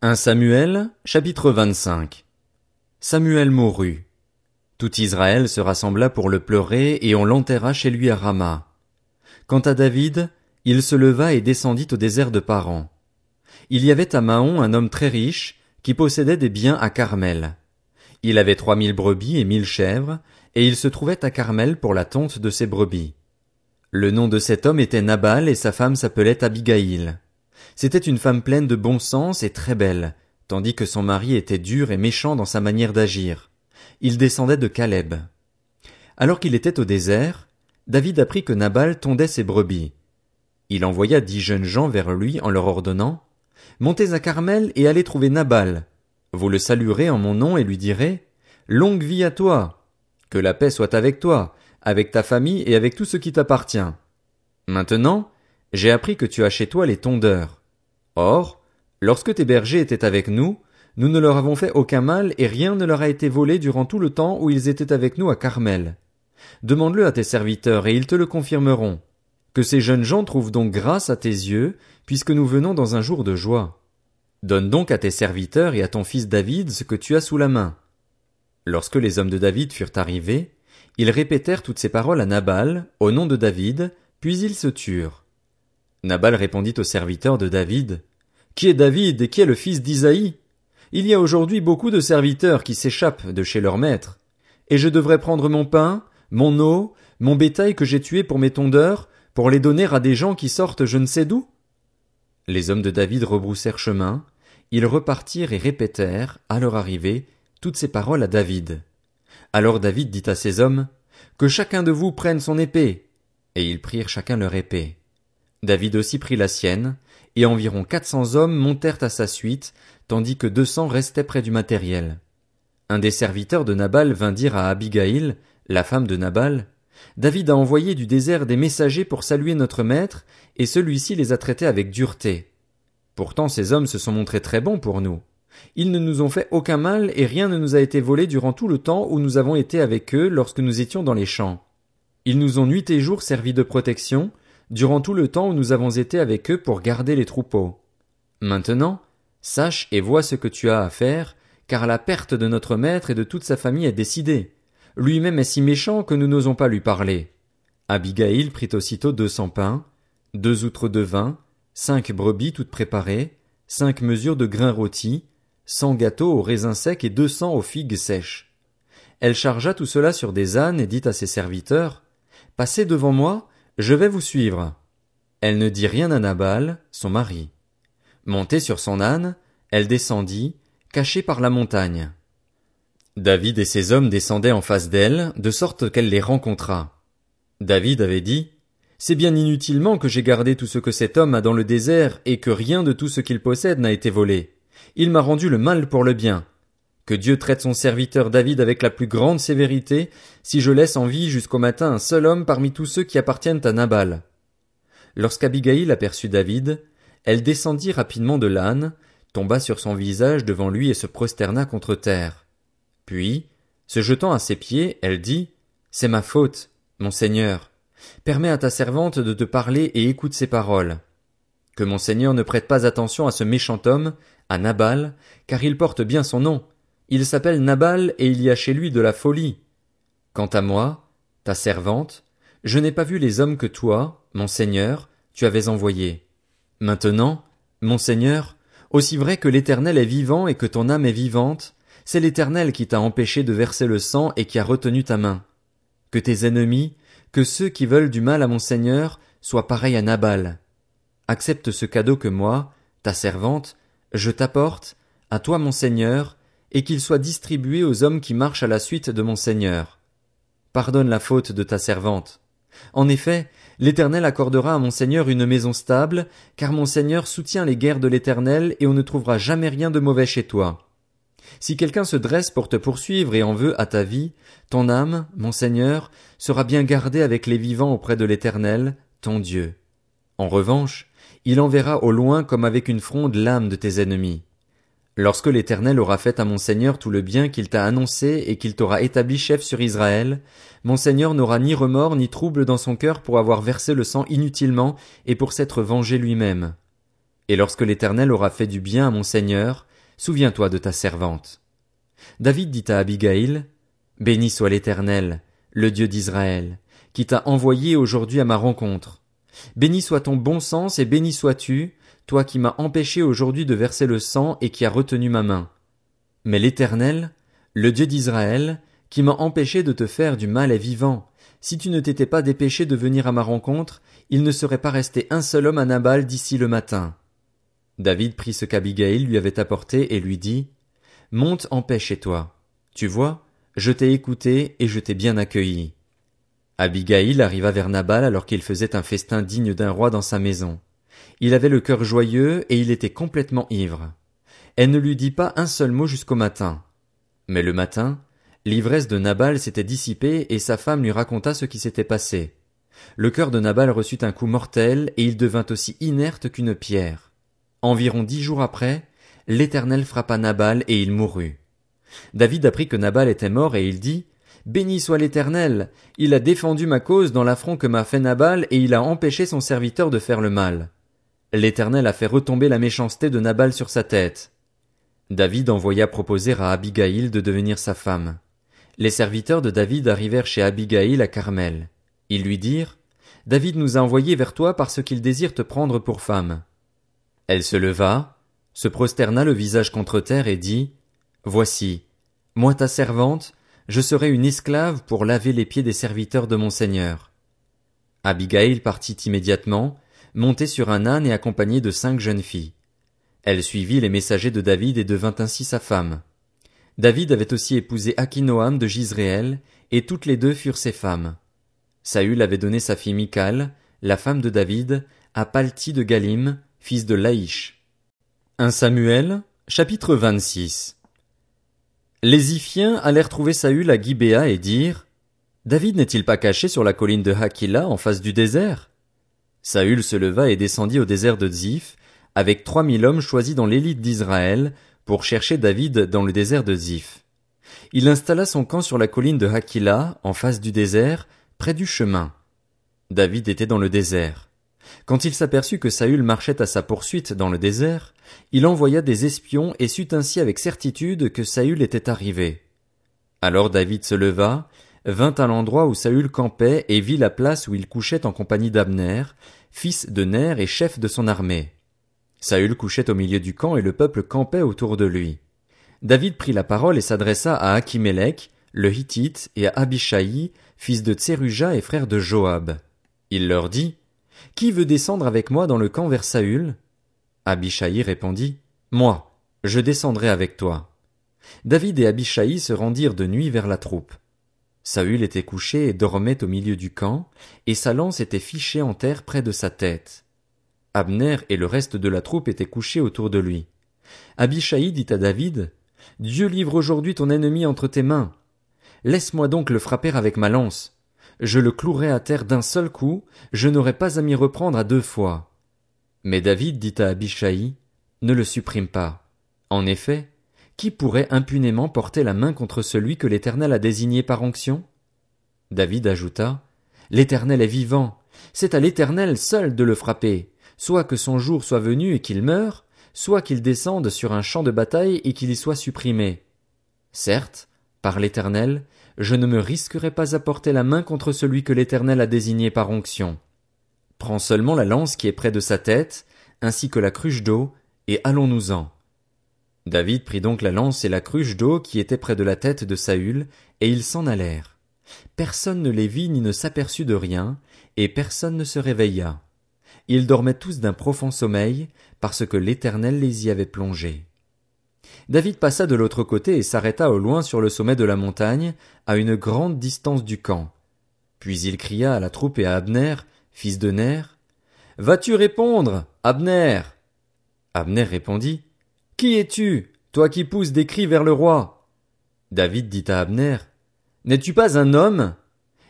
1 Samuel, chapitre 25 Samuel mourut. Tout Israël se rassembla pour le pleurer et on l'enterra chez lui à Rama. Quant à David, il se leva et descendit au désert de Paran. Il y avait à Mahon un homme très riche qui possédait des biens à Carmel. Il avait trois mille brebis et mille chèvres, et il se trouvait à Carmel pour la tonte de ses brebis. Le nom de cet homme était Nabal et sa femme s'appelait Abigail. C'était une femme pleine de bon sens et très belle, tandis que son mari était dur et méchant dans sa manière d'agir. Il descendait de Caleb. Alors qu'il était au désert, David apprit que Nabal tondait ses brebis. Il envoya dix jeunes gens vers lui en leur ordonnant Montez à Carmel et allez trouver Nabal. Vous le saluerez en mon nom et lui direz Longue vie à toi. Que la paix soit avec toi, avec ta famille et avec tout ce qui t'appartient. Maintenant, j'ai appris que tu as chez toi les tondeurs. Or, lorsque tes bergers étaient avec nous, nous ne leur avons fait aucun mal et rien ne leur a été volé durant tout le temps où ils étaient avec nous à Carmel. Demande-le à tes serviteurs et ils te le confirmeront. Que ces jeunes gens trouvent donc grâce à tes yeux, puisque nous venons dans un jour de joie. Donne donc à tes serviteurs et à ton fils David ce que tu as sous la main. Lorsque les hommes de David furent arrivés, ils répétèrent toutes ces paroles à Nabal, au nom de David, puis ils se turent. Nabal répondit aux serviteurs de David, Qui est David et qui est le fils d'Isaïe? Il y a aujourd'hui beaucoup de serviteurs qui s'échappent de chez leur maître. Et je devrais prendre mon pain, mon eau, mon bétail que j'ai tué pour mes tondeurs, pour les donner à des gens qui sortent je ne sais d'où? Les hommes de David rebroussèrent chemin, ils repartirent et répétèrent, à leur arrivée, toutes ces paroles à David. Alors David dit à ses hommes, Que chacun de vous prenne son épée. Et ils prirent chacun leur épée. David aussi prit la sienne, et environ quatre cents hommes montèrent à sa suite, tandis que deux cents restaient près du matériel. Un des serviteurs de Nabal vint dire à Abigail, la femme de Nabal, David a envoyé du désert des messagers pour saluer notre maître, et celui-ci les a traités avec dureté. Pourtant ces hommes se sont montrés très bons pour nous. Ils ne nous ont fait aucun mal et rien ne nous a été volé durant tout le temps où nous avons été avec eux lorsque nous étions dans les champs. Ils nous ont nuit et jour servi de protection, durant tout le temps où nous avons été avec eux pour garder les troupeaux. Maintenant, sache et vois ce que tu as à faire, car la perte de notre maître et de toute sa famille est décidée. Lui-même est si méchant que nous n'osons pas lui parler. Abigail prit aussitôt deux cents pains, deux outres de vin, cinq brebis toutes préparées, cinq mesures de grains rôtis, cent gâteaux aux raisins secs et deux cents aux figues sèches. Elle chargea tout cela sur des ânes et dit à ses serviteurs, Passez devant moi, je vais vous suivre. Elle ne dit rien à Nabal, son mari. Montée sur son âne, elle descendit, cachée par la montagne. David et ses hommes descendaient en face d'elle, de sorte qu'elle les rencontra. David avait dit, C'est bien inutilement que j'ai gardé tout ce que cet homme a dans le désert et que rien de tout ce qu'il possède n'a été volé. Il m'a rendu le mal pour le bien. Que Dieu traite son serviteur David avec la plus grande sévérité, si je laisse en vie jusqu'au matin un seul homme parmi tous ceux qui appartiennent à Nabal. Lorsqu'Abigail aperçut David, elle descendit rapidement de l'âne, tomba sur son visage devant lui et se prosterna contre terre. Puis, se jetant à ses pieds, elle dit, C'est ma faute, mon Seigneur. Permets à ta servante de te parler et écoute ses paroles. Que mon Seigneur ne prête pas attention à ce méchant homme, à Nabal, car il porte bien son nom, il s'appelle Nabal et il y a chez lui de la folie. Quant à moi, ta servante, je n'ai pas vu les hommes que toi, mon Seigneur, tu avais envoyés. Maintenant, mon Seigneur, aussi vrai que l'Éternel est vivant et que ton âme est vivante, c'est l'Éternel qui t'a empêché de verser le sang et qui a retenu ta main. Que tes ennemis, que ceux qui veulent du mal à mon Seigneur, soient pareils à Nabal. Accepte ce cadeau que moi, ta servante, je t'apporte, à toi mon Seigneur, et qu'il soit distribué aux hommes qui marchent à la suite de mon Seigneur. Pardonne la faute de ta servante. En effet, l'Éternel accordera à mon Seigneur une maison stable, car mon Seigneur soutient les guerres de l'Éternel et on ne trouvera jamais rien de mauvais chez toi. Si quelqu'un se dresse pour te poursuivre et en veut à ta vie, ton âme, mon Seigneur, sera bien gardée avec les vivants auprès de l'Éternel, ton Dieu. En revanche, il enverra au loin comme avec une fronde l'âme de tes ennemis. Lorsque l'Éternel aura fait à mon Seigneur tout le bien qu'il t'a annoncé et qu'il t'aura établi chef sur Israël, mon Seigneur n'aura ni remords ni trouble dans son cœur pour avoir versé le sang inutilement et pour s'être vengé lui-même. Et lorsque l'Éternel aura fait du bien à mon Seigneur, souviens-toi de ta servante. David dit à Abigail, Béni soit l'Éternel, le Dieu d'Israël, qui t'a envoyé aujourd'hui à ma rencontre. Béni soit ton bon sens et béni sois-tu, toi qui m'as empêché aujourd'hui de verser le sang et qui as retenu ma main. Mais l'Éternel, le Dieu d'Israël, qui m'a empêché de te faire du mal est vivant. Si tu ne t'étais pas dépêché de venir à ma rencontre, il ne serait pas resté un seul homme à Nabal d'ici le matin. David prit ce qu'Abigail lui avait apporté et lui dit, Monte en paix chez toi. Tu vois, je t'ai écouté et je t'ai bien accueilli. Abigail arriva vers Nabal alors qu'il faisait un festin digne d'un roi dans sa maison. Il avait le cœur joyeux et il était complètement ivre. Elle ne lui dit pas un seul mot jusqu'au matin. Mais le matin, l'ivresse de Nabal s'était dissipée et sa femme lui raconta ce qui s'était passé. Le cœur de Nabal reçut un coup mortel et il devint aussi inerte qu'une pierre. Environ dix jours après, l'Éternel frappa Nabal et il mourut. David apprit que Nabal était mort et il dit, Béni soit l'Éternel, il a défendu ma cause dans l'affront que m'a fait Nabal et il a empêché son serviteur de faire le mal. L'Éternel a fait retomber la méchanceté de Nabal sur sa tête. David envoya proposer à Abigail de devenir sa femme. Les serviteurs de David arrivèrent chez Abigail à Carmel. Ils lui dirent, David nous a envoyés vers toi parce qu'il désire te prendre pour femme. Elle se leva, se prosterna le visage contre terre et dit, Voici, moi ta servante, je serai une esclave pour laver les pieds des serviteurs de mon Seigneur. Abigail partit immédiatement, montée sur un âne et accompagnée de cinq jeunes filles. Elle suivit les messagers de David et devint ainsi sa femme. David avait aussi épousé Akinoam de Gisréel, et toutes les deux furent ses femmes. Saül avait donné sa fille Michal, la femme de David, à Palti de Galim, fils de Laïch. 1 Samuel, chapitre 26 Les Iphiens allèrent trouver Saül à Gibéa et dirent, David n'est-il pas caché sur la colline de Hakila en face du désert? Saül se leva et descendit au désert de Ziph, avec trois mille hommes choisis dans l'élite d'Israël, pour chercher David dans le désert de Ziph. Il installa son camp sur la colline de Hakila, en face du désert, près du chemin. David était dans le désert. Quand il s'aperçut que Saül marchait à sa poursuite dans le désert, il envoya des espions et sut ainsi avec certitude que Saül était arrivé. Alors David se leva, vint à l'endroit où Saül campait et vit la place où il couchait en compagnie d'Abner, fils de Ner et chef de son armée. Saül couchait au milieu du camp et le peuple campait autour de lui. David prit la parole et s'adressa à Achimélec, le Hittite, et à Abishai, fils de Tseruja et frère de Joab. Il leur dit, Qui veut descendre avec moi dans le camp vers Saül? Abishai répondit, Moi, je descendrai avec toi. David et Abishai se rendirent de nuit vers la troupe. Saül était couché et dormait au milieu du camp, et sa lance était fichée en terre près de sa tête. Abner et le reste de la troupe étaient couchés autour de lui. Abishai dit à David, Dieu livre aujourd'hui ton ennemi entre tes mains. Laisse-moi donc le frapper avec ma lance. Je le clouerai à terre d'un seul coup, je n'aurai pas à m'y reprendre à deux fois. Mais David dit à Abishai, Ne le supprime pas. En effet, qui pourrait impunément porter la main contre celui que l'Éternel a désigné par onction? David ajouta, L'Éternel est vivant. C'est à l'Éternel seul de le frapper soit que son jour soit venu et qu'il meure, soit qu'il descende sur un champ de bataille et qu'il y soit supprimé. Certes, par l'Éternel, je ne me risquerai pas à porter la main contre celui que l'Éternel a désigné par onction. Prends seulement la lance qui est près de sa tête, ainsi que la cruche d'eau, et allons-nous-en. David prit donc la lance et la cruche d'eau qui était près de la tête de Saül, et ils s'en allèrent. Personne ne les vit ni ne s'aperçut de rien, et personne ne se réveilla. Ils dormaient tous d'un profond sommeil, parce que l'Éternel les y avait plongés. David passa de l'autre côté et s'arrêta au loin sur le sommet de la montagne, à une grande distance du camp. Puis il cria à la troupe et à Abner, fils de Ner, Vas-tu répondre, Abner? Abner répondit, Qui es-tu, toi qui pousses des cris vers le roi? David dit à Abner, N'es-tu pas un homme?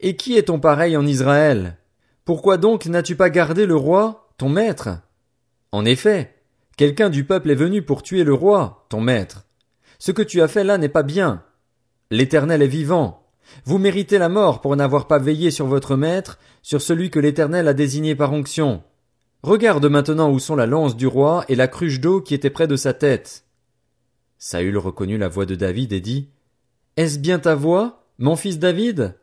Et qui est ton pareil en Israël? Pourquoi donc n'as-tu pas gardé le roi, ton maître? En effet, quelqu'un du peuple est venu pour tuer le roi, ton maître. Ce que tu as fait là n'est pas bien. L'Éternel est vivant. Vous méritez la mort pour n'avoir pas veillé sur votre maître, sur celui que l'Éternel a désigné par onction. Regarde maintenant où sont la lance du roi et la cruche d'eau qui était près de sa tête. Saül reconnut la voix de David et dit, Est-ce bien ta voix, mon fils David?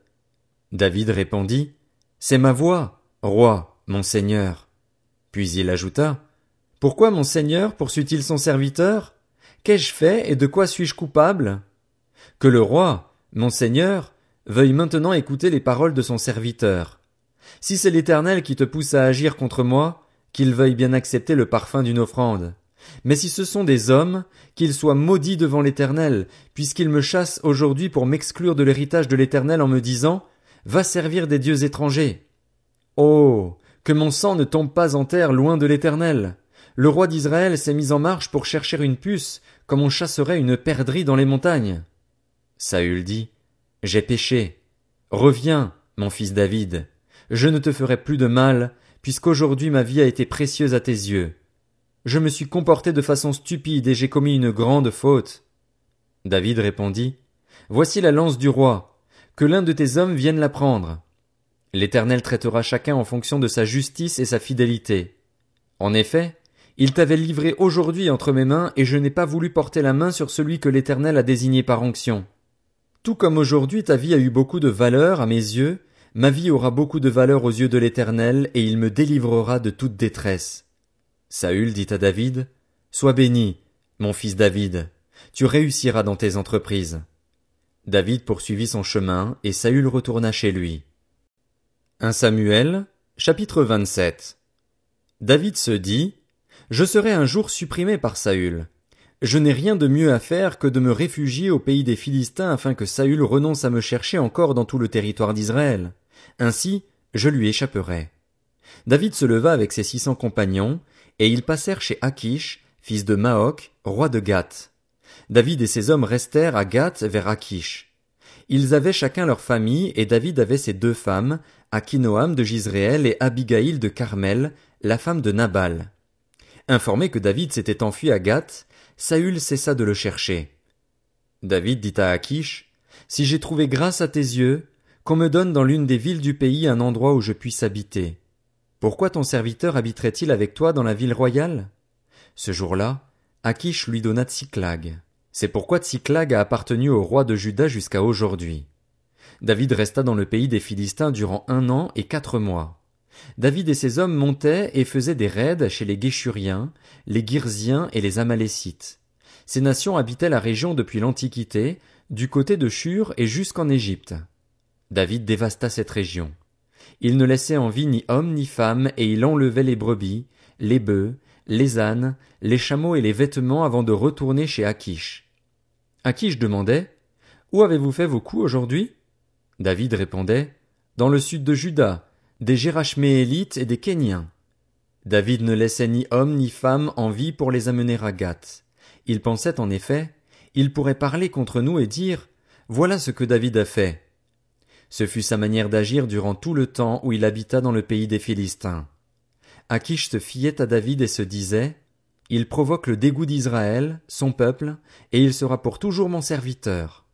David répondit, C'est ma voix, roi, mon seigneur. Puis il ajouta, Pourquoi mon seigneur poursuit-il son serviteur? Qu'ai-je fait et de quoi suis-je coupable? Que le roi, mon seigneur, veuille maintenant écouter les paroles de son serviteur. Si c'est l'Éternel qui te pousse à agir contre moi, qu'il veuille bien accepter le parfum d'une offrande. Mais si ce sont des hommes, qu'ils soient maudits devant l'Éternel, puisqu'ils me chassent aujourd'hui pour m'exclure de l'héritage de l'Éternel en me disant, Va servir des dieux étrangers. Oh. Que mon sang ne tombe pas en terre loin de l'Éternel. Le roi d'Israël s'est mis en marche pour chercher une puce, comme on chasserait une perdrix dans les montagnes. Saül dit, J'ai péché. Reviens, mon fils David. Je ne te ferai plus de mal, puisqu'aujourd'hui ma vie a été précieuse à tes yeux. Je me suis comporté de façon stupide et j'ai commis une grande faute. David répondit, Voici la lance du roi. Que l'un de tes hommes vienne la prendre. L'Éternel traitera chacun en fonction de sa justice et sa fidélité. En effet, il t'avait livré aujourd'hui entre mes mains et je n'ai pas voulu porter la main sur celui que l'Éternel a désigné par onction. Tout comme aujourd'hui ta vie a eu beaucoup de valeur à mes yeux, ma vie aura beaucoup de valeur aux yeux de l'Éternel, et il me délivrera de toute détresse. Saül dit à David, Sois béni, mon fils David, tu réussiras dans tes entreprises. David poursuivit son chemin, et Saül retourna chez lui. 1 Samuel, chapitre 27. David se dit, Je serai un jour supprimé par Saül. Je n'ai rien de mieux à faire que de me réfugier au pays des Philistins afin que Saül renonce à me chercher encore dans tout le territoire d'Israël. Ainsi, je lui échapperai. David se leva avec ses six cents compagnons, et ils passèrent chez Achish, fils de Maok, roi de Gath. David et ses hommes restèrent à Gath vers Achish. Ils avaient chacun leur famille, et David avait ses deux femmes, Akinoam de Gisréel et Abigail de Carmel, la femme de Nabal. Informé que David s'était enfui à Gath, Saül cessa de le chercher. David dit à Achish, Si j'ai trouvé grâce à tes yeux, qu'on me donne dans l'une des villes du pays un endroit où je puisse habiter. Pourquoi ton serviteur habiterait-il avec toi dans la ville royale? Ce jour-là, Achish lui donna Tsiklag. C'est pourquoi Tsiklag a appartenu au roi de Juda jusqu'à aujourd'hui. David resta dans le pays des Philistins durant un an et quatre mois. David et ses hommes montaient et faisaient des raids chez les Guéchuriens, les Girziens et les Amalécites. Ces nations habitaient la région depuis l'Antiquité, du côté de Shur et jusqu'en Égypte. David dévasta cette région. Il ne laissait en vie ni homme ni femme, et il enlevait les brebis, les bœufs, les ânes, les chameaux et les vêtements avant de retourner chez Akish. Akish demandait, Où avez-vous fait vos coups aujourd'hui? David répondait, Dans le sud de Juda, des Gérachméélites et des Kéniens. David ne laissait ni homme ni femme en vie pour les amener à Gath. Il pensait en effet, il pourrait parler contre nous et dire, Voilà ce que David a fait. Ce fut sa manière d'agir durant tout le temps où il habita dans le pays des Philistins. Akish se fiait à David et se disait, Il provoque le dégoût d'Israël, son peuple, et il sera pour toujours mon serviteur.